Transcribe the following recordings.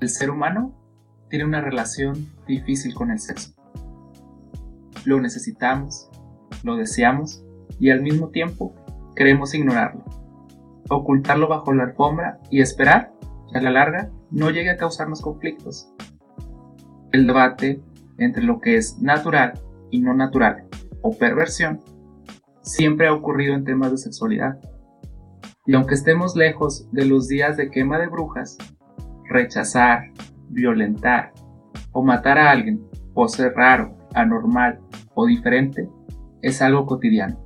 El ser humano tiene una relación difícil con el sexo. Lo necesitamos, lo deseamos y al mismo tiempo queremos ignorarlo, ocultarlo bajo la alfombra y esperar que a la larga no llegue a causarnos conflictos. El debate entre lo que es natural y no natural o perversión siempre ha ocurrido en temas de sexualidad. Y aunque estemos lejos de los días de quema de brujas, rechazar, violentar o matar a alguien por ser raro, anormal o diferente es algo cotidiano.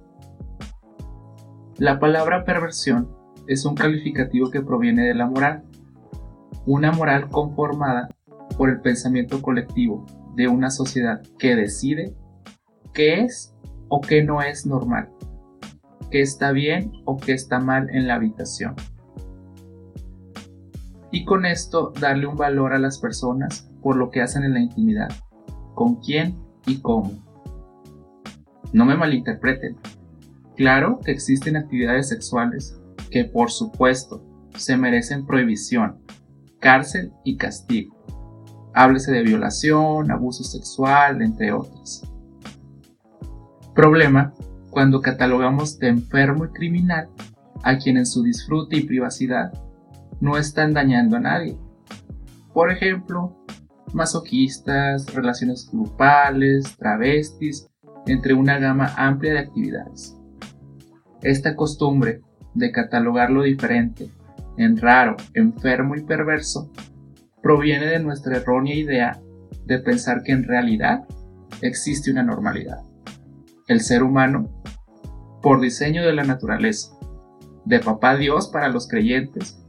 La palabra perversión es un calificativo que proviene de la moral, una moral conformada por el pensamiento colectivo de una sociedad que decide qué es o qué no es normal, qué está bien o qué está mal en la habitación. Y con esto darle un valor a las personas por lo que hacen en la intimidad, con quién y cómo. No me malinterpreten. Claro que existen actividades sexuales que por supuesto se merecen prohibición, cárcel y castigo. Háblese de violación, abuso sexual, entre otras. Problema cuando catalogamos de enfermo y criminal a quien en su disfrute y privacidad no están dañando a nadie. Por ejemplo, masoquistas, relaciones grupales, travestis, entre una gama amplia de actividades. Esta costumbre de catalogar lo diferente en raro, enfermo y perverso proviene de nuestra errónea idea de pensar que en realidad existe una normalidad. El ser humano, por diseño de la naturaleza, de papá Dios para los creyentes,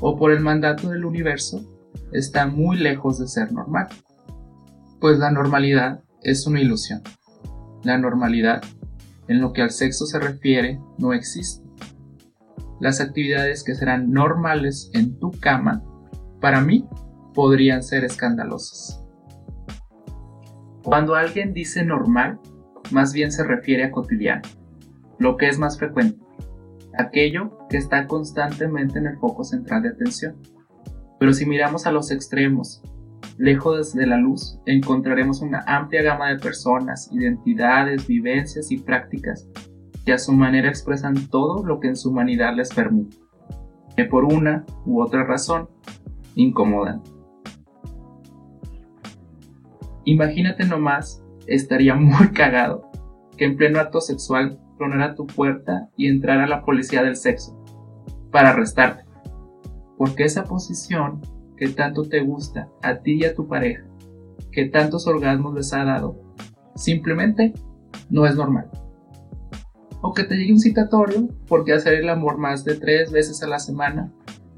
o por el mandato del universo, está muy lejos de ser normal. Pues la normalidad es una ilusión. La normalidad, en lo que al sexo se refiere, no existe. Las actividades que serán normales en tu cama, para mí, podrían ser escandalosas. Cuando alguien dice normal, más bien se refiere a cotidiano, lo que es más frecuente, aquello que está constantemente en el foco central de atención. Pero si miramos a los extremos, lejos de la luz, encontraremos una amplia gama de personas, identidades, vivencias y prácticas que a su manera expresan todo lo que en su humanidad les permite, que por una u otra razón incomodan. Imagínate nomás, estaría muy cagado que en pleno acto sexual a tu puerta y entrar a la policía del sexo para arrestarte. Porque esa posición que tanto te gusta a ti y a tu pareja, que tantos orgasmos les ha dado, simplemente no es normal. O que te llegue un citatorio porque hacer el amor más de tres veces a la semana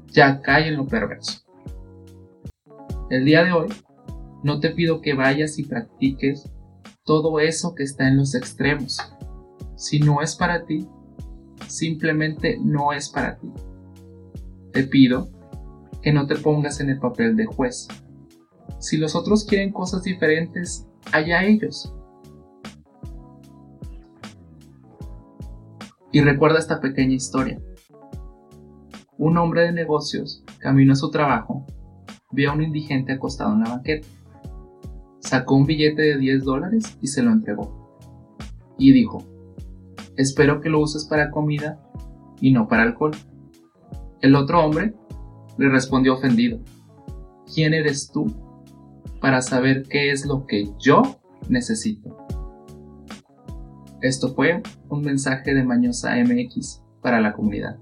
ya cae en lo perverso. El día de hoy no te pido que vayas y practiques todo eso que está en los extremos, si no es para ti, simplemente no es para ti. Te pido que no te pongas en el papel de juez. Si los otros quieren cosas diferentes, allá ellos. Y recuerda esta pequeña historia. Un hombre de negocios, camino a su trabajo, vio a un indigente acostado en la banqueta. Sacó un billete de 10 dólares y se lo entregó. Y dijo, Espero que lo uses para comida y no para alcohol. El otro hombre le respondió ofendido. ¿Quién eres tú para saber qué es lo que yo necesito? Esto fue un mensaje de Mañosa MX para la comunidad.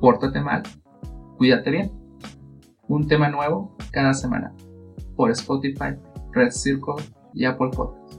Pórtate mal, cuídate bien. Un tema nuevo cada semana por Spotify, Red Circle y Apple Podcasts.